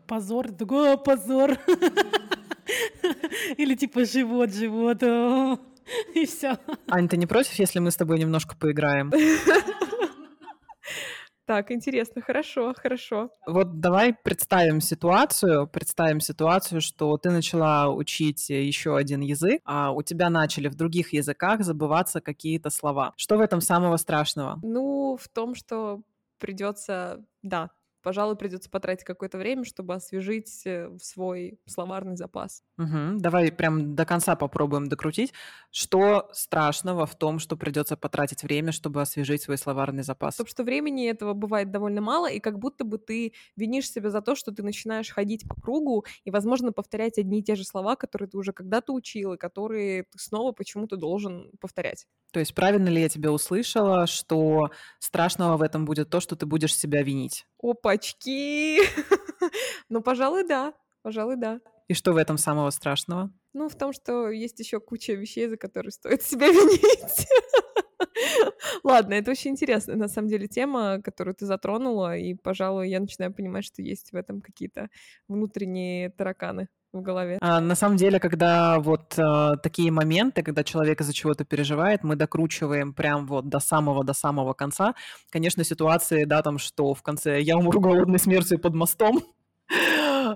Позор, другой позор. *laughs* Или типа живот, живот. *laughs* И все. Ань, ты не против, если мы с тобой немножко поиграем? *laughs* Так, интересно, хорошо, хорошо. Вот давай представим ситуацию, представим ситуацию, что ты начала учить еще один язык, а у тебя начали в других языках забываться какие-то слова. Что в этом самого страшного? Ну, в том, что придется, да, пожалуй, придется потратить какое-то время, чтобы освежить э, свой словарный запас. Угу. Давай прям до конца попробуем докрутить. Что страшного в том, что придется потратить время, чтобы освежить свой словарный запас? Потому что времени этого бывает довольно мало, и как будто бы ты винишь себя за то, что ты начинаешь ходить по кругу и, возможно, повторять одни и те же слова, которые ты уже когда-то учил, и которые ты снова почему-то должен повторять. То есть правильно ли я тебя услышала, что страшного в этом будет то, что ты будешь себя винить? Опачки! *laughs* ну, пожалуй, да. Пожалуй, да. И что в этом самого страшного? Ну, в том, что есть еще куча вещей, за которые стоит *laughs* себя винить. *laughs* Ладно, это очень интересная, на самом деле, тема, которую ты затронула, и, пожалуй, я начинаю понимать, что есть в этом какие-то внутренние тараканы в голове. А, на самом деле, когда вот а, такие моменты, когда человек из-за чего-то переживает, мы докручиваем прям вот до самого до самого конца. Конечно, ситуации, да, там, что в конце я умру голодной смертью под мостом,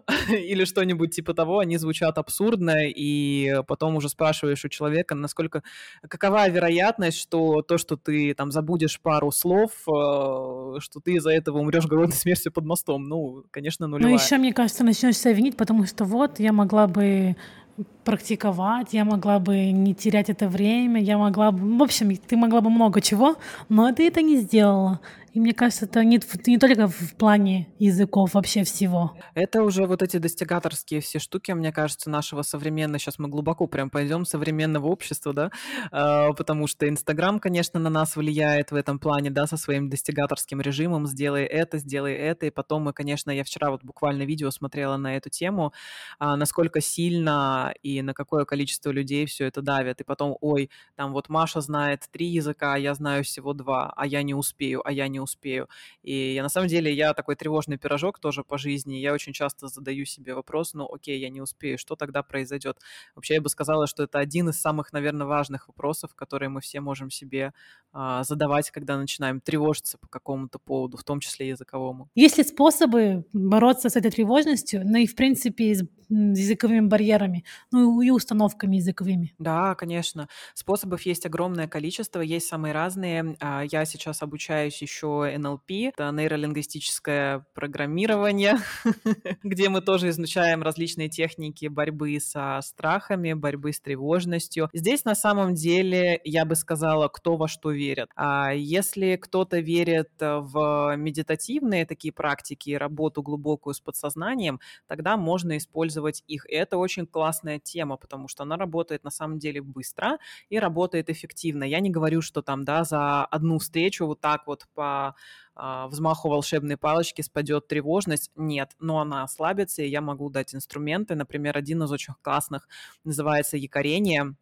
*laughs* или что-нибудь типа того, они звучат абсурдно, и потом уже спрашиваешь у человека, насколько, какова вероятность, что то, что ты там забудешь пару слов, э, что ты из-за этого умрешь голодной *laughs* смертью под мостом. Ну, конечно, ну, нулевая. Ну, еще, мне кажется, начнешь себя винить, потому что вот я могла бы практиковать, я могла бы не терять это время, я могла бы... В общем, ты могла бы много чего, но ты это не сделала. И мне кажется, это не, не только в плане языков, вообще всего. Это уже вот эти достигаторские все штуки, мне кажется, нашего современного, сейчас мы глубоко прям пойдем, современного общества, да, а, потому что Инстаграм, конечно, на нас влияет в этом плане, да, со своим достигаторским режимом, сделай это, сделай это, и потом мы, конечно, я вчера вот буквально видео смотрела на эту тему, а, насколько сильно и на какое количество людей все это давит, и потом, ой, там вот Маша знает три языка, а я знаю всего два, а я не успею, а я не успею. И я, на самом деле я такой тревожный пирожок тоже по жизни, я очень часто задаю себе вопрос, ну окей, я не успею, что тогда произойдет? Вообще я бы сказала, что это один из самых, наверное, важных вопросов, которые мы все можем себе а, задавать, когда начинаем тревожиться по какому-то поводу, в том числе языковому. Есть ли способы бороться с этой тревожностью, ну и, в принципе, с языковыми барьерами, ну и установками языковыми? Да, конечно. Способов есть огромное количество, есть самые разные. А, я сейчас обучаюсь еще NLP, это нейролингвистическое программирование, *laughs* где мы тоже изучаем различные техники борьбы со страхами, борьбы с тревожностью. Здесь на самом деле, я бы сказала, кто во что верит. А если кто-то верит в медитативные такие практики, работу глубокую с подсознанием, тогда можно использовать их. И это очень классная тема, потому что она работает на самом деле быстро и работает эффективно. Я не говорю, что там, да, за одну встречу вот так вот по а, взмаху волшебной палочки спадет тревожность. Нет, но она ослабится, и я могу дать инструменты. Например, один из очень классных называется якорение.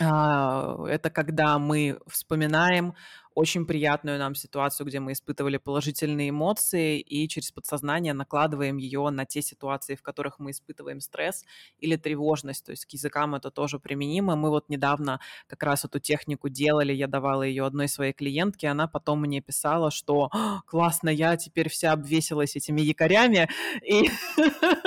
А, это когда мы вспоминаем очень приятную нам ситуацию, где мы испытывали положительные эмоции, и через подсознание накладываем ее на те ситуации, в которых мы испытываем стресс или тревожность. То есть к языкам это тоже применимо. Мы вот недавно как раз эту технику делали, я давала ее одной своей клиентке, она потом мне писала, что классно, я теперь вся обвесилась этими якорями, и *laughs*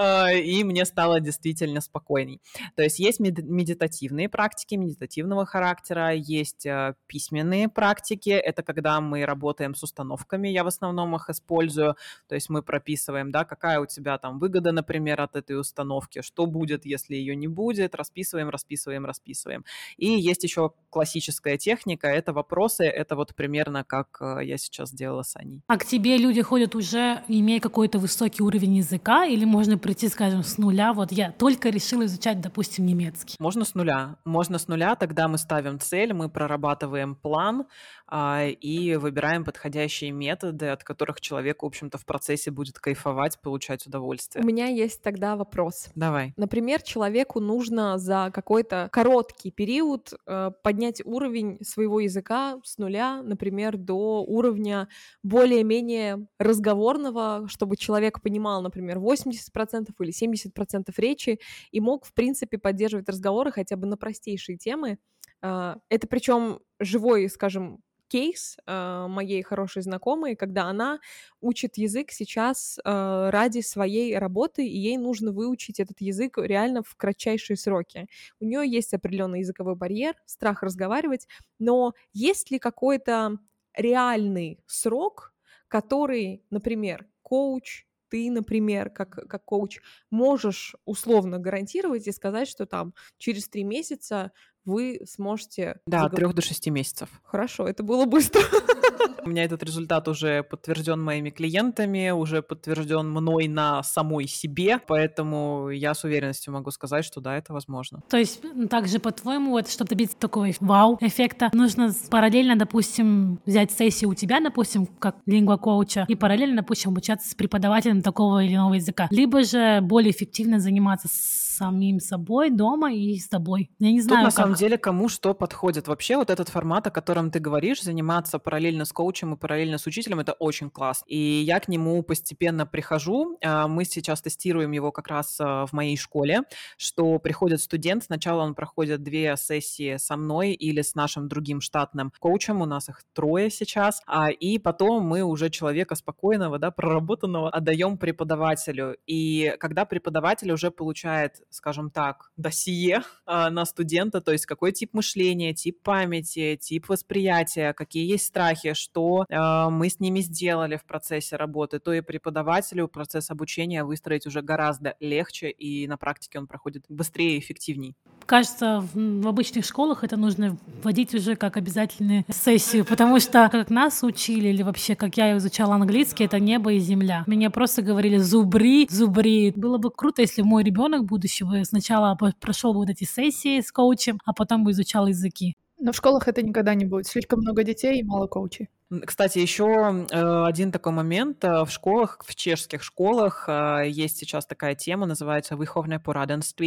и мне стало действительно спокойней. То есть есть медитативные практики медитативного характера, есть э, письменные практики, это когда мы работаем с установками, я в основном их использую, то есть мы прописываем, да, какая у тебя там выгода, например, от этой установки, что будет, если ее не будет, расписываем, расписываем, расписываем. И есть еще классическая техника, это вопросы, это вот примерно как э, я сейчас делала с Аней. А к тебе люди ходят уже, имея какой-то высокий уровень языка, или можно прийти, скажем, с нуля? Вот я только решила изучать, допустим, немецкий. Можно с нуля. Можно с нуля, тогда мы ставим цель, мы прорабатываем план и выбираем подходящие методы, от которых человек, в общем-то, в процессе будет кайфовать, получать удовольствие. У меня есть тогда вопрос. Давай. Например, человеку нужно за какой-то короткий период э, поднять уровень своего языка с нуля, например, до уровня более-менее разговорного, чтобы человек понимал, например, 80% или 70% речи и мог, в принципе, поддерживать разговоры хотя бы на простейшие темы. А, это причем живой, скажем, кейс э, моей хорошей знакомой, когда она учит язык сейчас э, ради своей работы, и ей нужно выучить этот язык реально в кратчайшие сроки. У нее есть определенный языковой барьер, страх разговаривать, но есть ли какой-то реальный срок, который, например, коуч ты, например, как, как коуч, можешь условно гарантировать и сказать, что там через три месяца вы сможете... Да, от трех до шести месяцев. Хорошо, это было быстро. *laughs* У меня этот результат уже подтвержден моими клиентами, уже подтвержден мной на самой себе, поэтому я с уверенностью могу сказать, что да, это возможно. То есть также, по-твоему, вот, чтобы добиться такого вау-эффекта, нужно параллельно, допустим, взять сессию у тебя, допустим, как лингва-коуча, и параллельно, допустим, обучаться с преподавателем такого или иного языка. Либо же более эффективно заниматься самим собой дома и с тобой. Я не знаю, Тут, на как... самом деле, кому что подходит. Вообще вот этот формат, о котором ты говоришь, заниматься параллельно с коучем, и параллельно с учителем, это очень классно. И я к нему постепенно прихожу. А, мы сейчас тестируем его как раз а, в моей школе, что приходит студент, сначала он проходит две сессии со мной или с нашим другим штатным коучем, у нас их трое сейчас, а, и потом мы уже человека спокойного, да, проработанного отдаем преподавателю. И когда преподаватель уже получает, скажем так, досье *laughs* на студента, то есть какой тип мышления, тип памяти, тип восприятия, какие есть страхи, что э, мы с ними сделали в процессе работы, то и преподавателю процесс обучения выстроить уже гораздо легче, и на практике он проходит быстрее и эффективней. Кажется, в, обычных школах это нужно вводить уже как обязательную *laughs* сессию, потому что как нас учили, или вообще как я изучала английский, это небо и земля. Мне просто говорили зубри, зубри. Было бы круто, если мой ребенок будущего сначала прошел вот эти сессии с коучем, а потом бы изучал языки. Но в школах это никогда не будет. Слишком много детей и мало коучей. Кстати, еще э, один такой момент. Э, в школах, в чешских школах э, есть сейчас такая тема, называется «Выховное пораденство».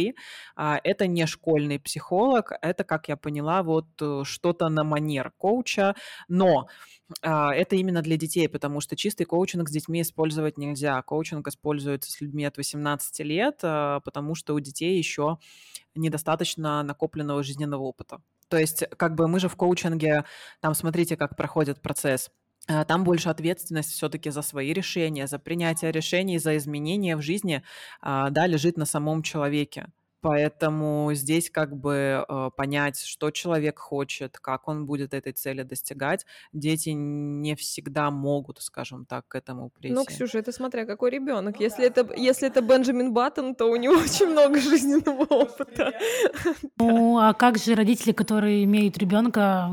А, это не школьный психолог, это, как я поняла, вот что-то на манер коуча, но а, это именно для детей, потому что чистый коучинг с детьми использовать нельзя. Коучинг используется с людьми от 18 лет, потому что у детей еще недостаточно накопленного жизненного опыта. То есть, как бы мы же в коучинге, там, смотрите, как проходит процесс. Э, там больше ответственность все-таки за свои решения, за принятие решений, за изменения в жизни, а, да, лежит на самом человеке. Поэтому здесь как бы э, понять, что человек хочет, как он будет этой цели достигать, дети не всегда могут, скажем так, к этому ну, прийти. Ну, Ксюша, это смотря какой ребенок. Ну, если это если это Бенджамин Баттон, то у него очень много жизненного опыта. *laughs* Ну, а как же родители, которые имеют ребенка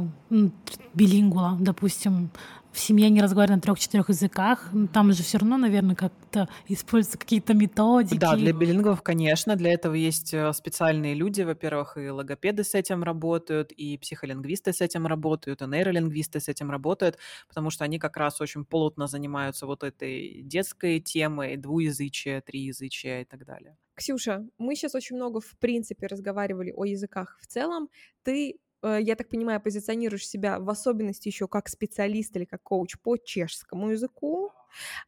билингула, допустим, в семье не разговаривают на трех-четырех языках, там же все равно, наверное, как-то используются какие-то методики. Да, для билингвов, конечно, для этого есть э, специальные люди, во-первых, и логопеды с этим работают, и психолингвисты с этим работают, и нейролингвисты с этим работают, потому что они как раз очень плотно занимаются вот этой детской темой, двуязычие, триязычие и так далее. Ксюша, мы сейчас очень много, в принципе, разговаривали о языках в целом. Ты я так понимаю, позиционируешь себя в особенности еще как специалист или как коуч по чешскому языку.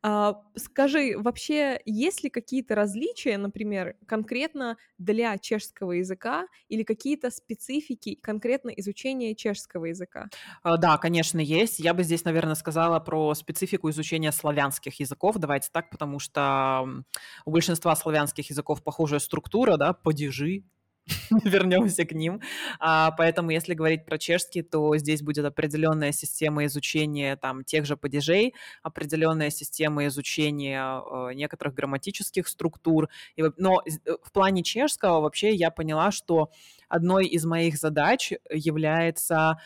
А, скажи, вообще есть ли какие-то различия, например, конкретно для чешского языка или какие-то специфики конкретно изучения чешского языка? А, да, конечно, есть. Я бы здесь, наверное, сказала про специфику изучения славянских языков. Давайте так, потому что у большинства славянских языков похожая структура, да, падежи, *laughs* вернемся к ним. А, поэтому, если говорить про чешский, то здесь будет определенная система изучения там тех же падежей, определенная система изучения э, некоторых грамматических структур. И, но э, в плане чешского вообще я поняла, что одной из моих задач является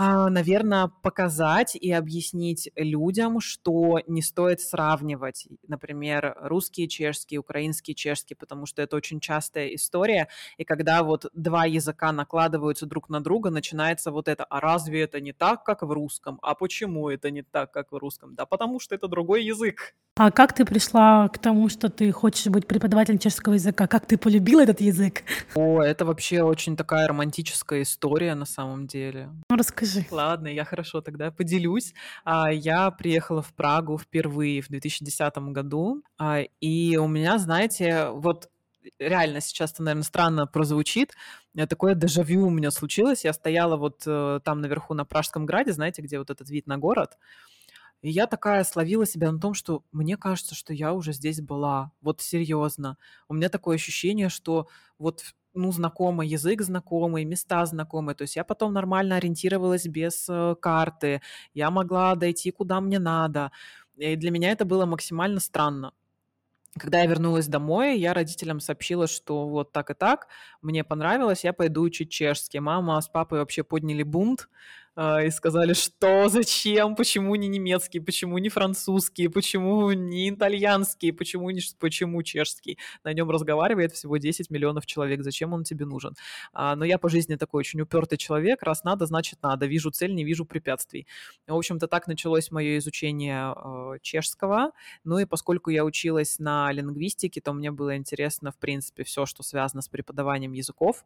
наверное, показать и объяснить людям, что не стоит сравнивать, например, русский, чешский, украинский, чешский, потому что это очень частая история, и когда вот два языка накладываются друг на друга, начинается вот это, а разве это не так, как в русском? А почему это не так, как в русском? Да потому что это другой язык. А как ты пришла к тому, что ты хочешь быть преподавателем чешского языка? Как ты полюбила этот язык? О, это вообще очень такая романтическая история на самом деле. Ну, расскажи. Ладно, я хорошо тогда поделюсь. А, я приехала в Прагу впервые в 2010 году, а, и у меня, знаете, вот реально сейчас это, наверное, странно прозвучит, такое дежавю у меня случилось. Я стояла вот э, там наверху на Пражском граде, знаете, где вот этот вид на город, и я такая словила себя на том, что мне кажется, что я уже здесь была. Вот серьезно. У меня такое ощущение, что вот ну, знакомый язык знакомый, места знакомые. То есть я потом нормально ориентировалась без э, карты. Я могла дойти куда мне надо. И для меня это было максимально странно. Когда я вернулась домой, я родителям сообщила, что вот так и так, мне понравилось, я пойду учить чешский. Мама с папой вообще подняли бунт, а, и сказали, что, зачем, почему не немецкий, почему не французский, почему не итальянский, почему, не, почему чешский. На нем разговаривает всего 10 миллионов человек, зачем он тебе нужен? А, но я по жизни такой очень упертый человек, раз надо, значит надо, вижу цель, не вижу препятствий. В общем-то, так началось мое изучение э, чешского, ну и поскольку я училась на лингвистике, то мне было интересно, в принципе, все, что связано с преподаванием языков.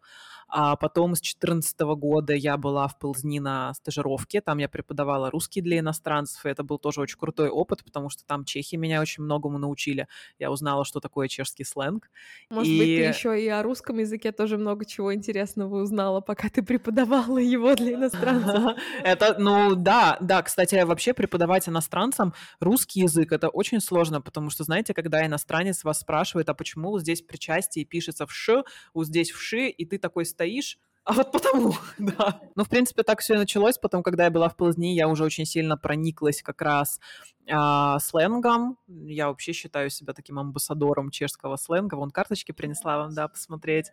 А потом с 2014 года я была в Пылзни на стажировке, там я преподавала русский для иностранцев, и это был тоже очень крутой опыт, потому что там чехи меня очень многому научили. Я узнала, что такое чешский сленг. Может и... быть, ты еще и о русском языке тоже много чего интересного узнала, пока ты преподавала его для иностранцев. *laughs* Это, ну да, да, кстати, вообще преподавать иностранцам русский язык, это очень сложно, потому что, знаете, когда иностранец вас спрашивает, а почему здесь причастие пишется в «ш», вот здесь в «ши», и ты такой стоишь, а вот потому, *laughs* да. Ну, в принципе, так все и началось. Потом, когда я была в Плазни, я уже очень сильно прониклась как раз а, сленгом. Я вообще считаю себя таким амбассадором чешского сленга. Вон карточки принесла вам, да, посмотреть.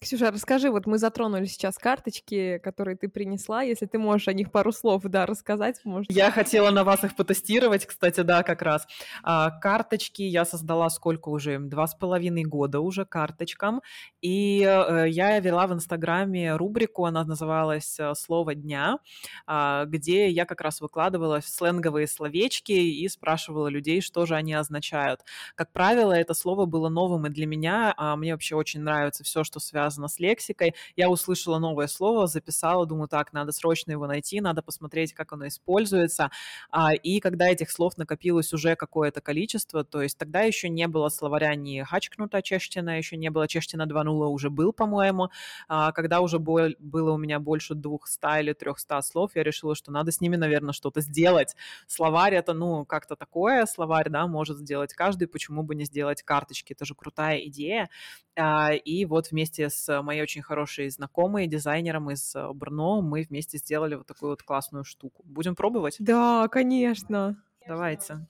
Ксюша, расскажи, вот мы затронули сейчас карточки, которые ты принесла. Если ты можешь о них пару слов, да, рассказать, может. Я хотела на вас их потестировать, кстати, да, как раз. А, карточки я создала сколько уже? Два с половиной года уже карточкам. И э, я вела в Инстаграме рубрику, она называлась э, «Слово дня», а, где я как раз выкладывала сленговые словечки и спрашивала людей, что же они означают. Как правило, это слово было новым и для меня. А мне вообще очень нравится все, что связано с лексикой. Я услышала новое слово, записала, думаю, так, надо срочно его найти, надо посмотреть, как оно используется. А, и когда этих слов накопилось уже какое-то количество, то есть тогда еще не было словаря ни хачкнута чештина, еще не было чештина 2.0 уже был, по-моему. А, когда уже было у меня больше 200 или 300 слов, я решила, что надо с ними, наверное, что-то сделать. Словарь это, ну, как-то такое, словарь, да, может сделать каждый, почему бы не сделать карточки, это же крутая идея. А, и вот вместе с моей очень хорошей знакомой, дизайнером из э, Брно, мы вместе сделали вот такую вот классную штуку. Будем пробовать? Да, конечно. Давайте.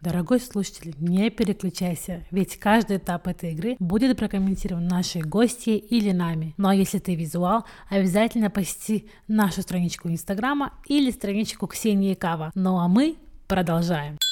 Дорогой слушатель, не переключайся, ведь каждый этап этой игры будет прокомментирован нашей гостьей или нами. Ну а если ты визуал, обязательно посети нашу страничку Инстаграма или страничку Ксении Кава. Ну а мы продолжаем.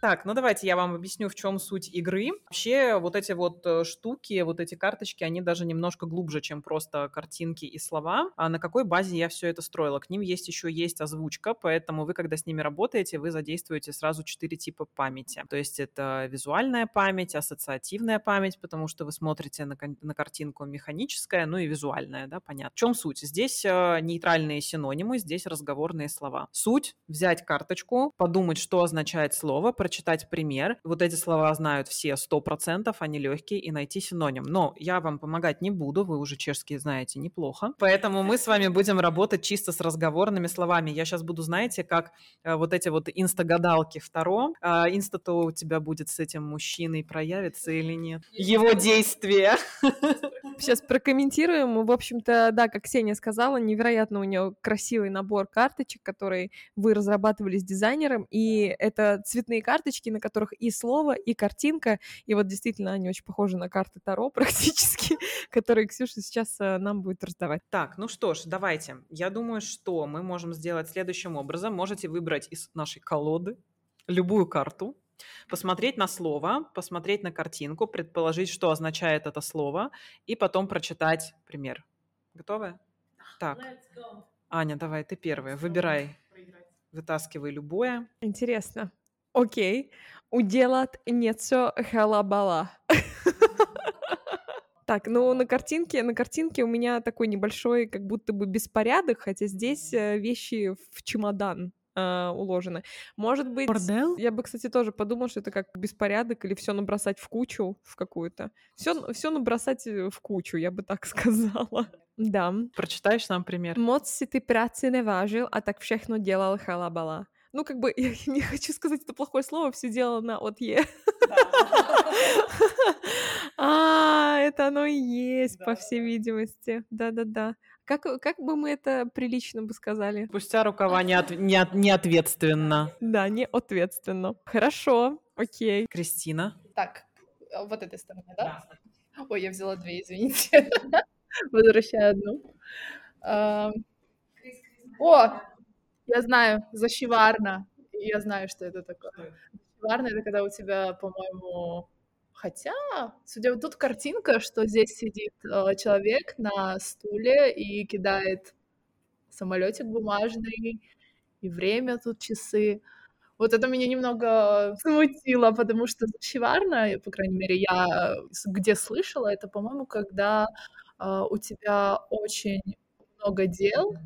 Так, ну давайте я вам объясню, в чем суть игры. Вообще вот эти вот э, штуки, вот эти карточки, они даже немножко глубже, чем просто картинки и слова. А на какой базе я все это строила? К ним есть еще есть озвучка, поэтому вы, когда с ними работаете, вы задействуете сразу четыре типа памяти. То есть это визуальная память, ассоциативная память, потому что вы смотрите на, на картинку механическая, ну и визуальная, да, понятно. В чем суть? Здесь э, нейтральные синонимы, здесь разговорные слова. Суть — взять карточку, подумать, что означает слово, прочитать пример. Вот эти слова знают все сто процентов, они легкие, и найти синоним. Но я вам помогать не буду, вы уже чешский знаете неплохо. Поэтому мы с вами будем работать чисто с разговорными словами. Я сейчас буду, знаете, как э, вот эти вот инстагадалки втором. А, инста-то у тебя будет с этим мужчиной проявится или нет? Его действия. Сейчас прокомментируем. В общем-то, да, как Ксения сказала, невероятно у нее красивый набор карточек, который вы разрабатывали с дизайнером, и это цветные карты, карточки, на которых и слово, и картинка. И вот действительно они очень похожи на карты Таро *laughs* практически, которые Ксюша сейчас э, нам будет раздавать. Так, ну что ж, давайте. Я думаю, что мы можем сделать следующим образом. Можете выбрать из нашей колоды любую карту, посмотреть на слово, посмотреть на картинку, предположить, что означает это слово, и потом прочитать пример. Готовы? Так. Аня, давай, ты первая. Выбирай. Вытаскивай любое. Интересно. Окей. Уделать něco халабала. *laughs* Так, ну на картинке, на картинке у меня такой небольшой, как будто бы беспорядок, хотя здесь э, вещи в чемодан э, уложены. Может быть, Бордел? я бы, кстати, тоже подумала, что это как беспорядок или все набросать в кучу в какую-то. Все, все набросать э, в кучу, я бы так *laughs* сказала. Да. Прочитаешь нам пример? Моц си ты працы не важил, а так všechno делал халабала ну, как бы, *laughs* я не хочу сказать это плохое слово, все дело на от Е. *laughs* А, это оно и есть, по всей видимости. Да-да-да. Как, как бы мы это прилично бы сказали? Спустя рукава не, от, не, от, не ответственно. Да, не ответственно. Хорошо, окей. Кристина. Так, э, вот этой стороны, да? Ой, я взяла две, извините. *laughs* Возвращаю одну. О, я знаю, защиварно. Я знаю, что это такое. Защиварно — это когда у тебя, по-моему... Хотя, судя тут картинка, что здесь сидит э, человек на стуле и кидает самолетик бумажный, и время тут часы. Вот это меня немного смутило, потому что защиварно, по крайней мере, я где слышала, это, по-моему, когда э, у тебя очень много дел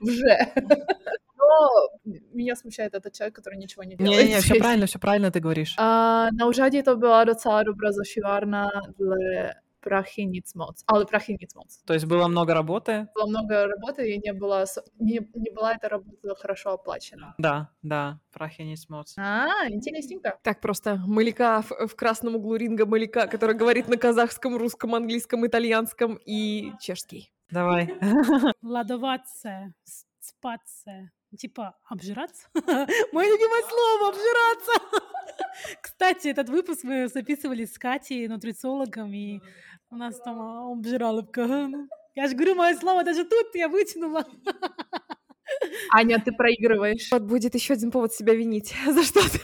уже. *laughs* Но меня смущает этот человек, который ничего не делает. Не-не, все *laughs* правильно, все правильно ты говоришь. А, на ужаді то була docela добра зашиварна для прахи ниц моц. Але прахи ниц моц. То есть было много работы? Было много работы, и не, было, не, не была эта работа хорошо оплачена. Да, да, прахи ниц моц. А, интересненько. Так просто Маляка в, в красном углу ринга Маляка, который говорит на казахском, русском, английском, итальянском и чешский. Давай. *laughs* Ладоваться, спаться. Типа, обжираться? *laughs* Мое любимое слово, обжираться! *laughs* Кстати, этот выпуск мы записывали с Катей, нутрициологом, и у нас там обжираловка. Я же говорю, мое слово даже тут я вытянула. Аня, ты проигрываешь. Вот будет еще один повод себя винить *laughs* за что-то.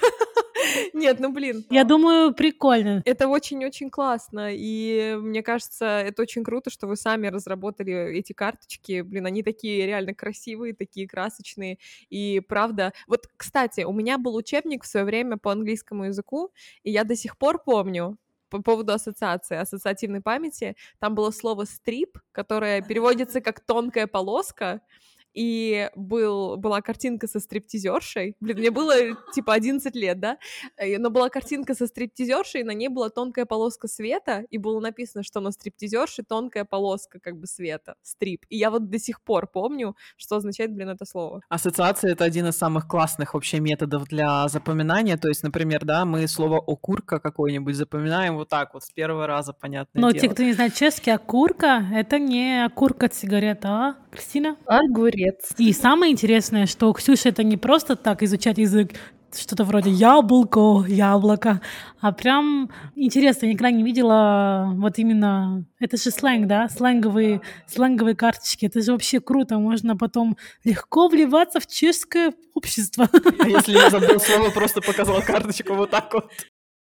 *laughs* Нет, ну блин. Я думаю, прикольно. Это очень-очень классно, и мне кажется, это очень круто, что вы сами разработали эти карточки. Блин, они такие реально красивые, такие красочные, и правда. Вот, кстати, у меня был учебник в свое время по английскому языку, и я до сих пор помню, по поводу ассоциации, ассоциативной памяти, там было слово «стрип», которое переводится как «тонкая полоска», и был, была картинка со стриптизершей. Блин, мне было типа 11 лет, да? Э, но была картинка со стриптизершей, на ней была тонкая полоска света, и было написано, что на стриптизерше тонкая полоска как бы света, стрип. И я вот до сих пор помню, что означает, блин, это слово. Ассоциация — это один из самых классных вообще методов для запоминания. То есть, например, да, мы слово «окурка» какое-нибудь запоминаем вот так вот, с первого раза, понятно. Но те, кто не знает чешский, окурка — это не окурка от сигарет, а, Кристина? Огурец. И самое интересное, что Ксюша это не просто так изучать язык, что-то вроде яблоко, яблоко. А прям интересно, я никогда не видела вот именно... Это же сленг, да? Сленговые, сленговые карточки. Это же вообще круто. Можно потом легко вливаться в чешское общество. А если я забыл слово, просто показал карточку вот так вот.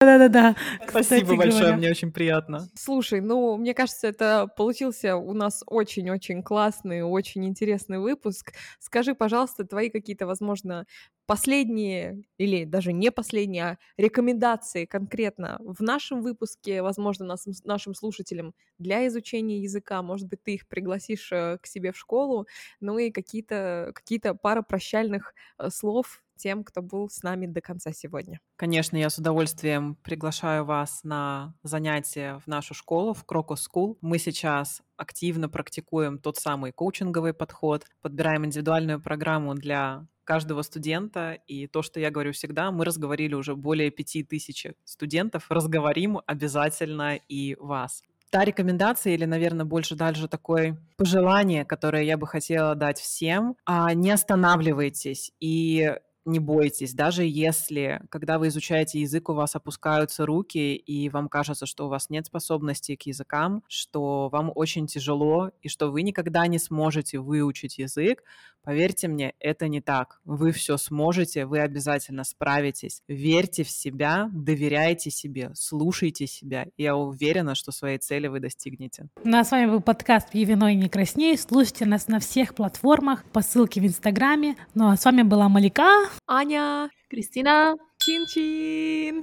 Да-да-да. Спасибо большое, говоря. мне очень приятно. Слушай, ну, мне кажется, это получился у нас очень-очень классный, очень интересный выпуск. Скажи, пожалуйста, твои какие-то, возможно, последние или даже не последние, а рекомендации конкретно в нашем выпуске, возможно, нас, нашим слушателям для изучения языка. Может быть, ты их пригласишь э, к себе в школу, ну и какие-то какие пара прощальных э, слов тем, кто был с нами до конца сегодня. Конечно, я с удовольствием приглашаю вас на занятия в нашу школу, в Крокус School. Мы сейчас активно практикуем тот самый коучинговый подход, подбираем индивидуальную программу для каждого студента. И то, что я говорю всегда, мы разговорили уже более пяти тысяч студентов, разговорим обязательно и вас та рекомендация или, наверное, больше дальше такое пожелание, которое я бы хотела дать всем, а, не останавливайтесь и не бойтесь, даже если, когда вы изучаете язык, у вас опускаются руки, и вам кажется, что у вас нет способностей к языкам, что вам очень тяжело, и что вы никогда не сможете выучить язык, поверьте мне, это не так. Вы все сможете, вы обязательно справитесь. Верьте в себя, доверяйте себе, слушайте себя. Я уверена, что своей цели вы достигнете. Ну а с вами был подкаст «Пей вино и не красней». Слушайте нас на всех платформах по ссылке в Инстаграме. Ну а с вами была Малика. Аня, Кристина, Чин-чин!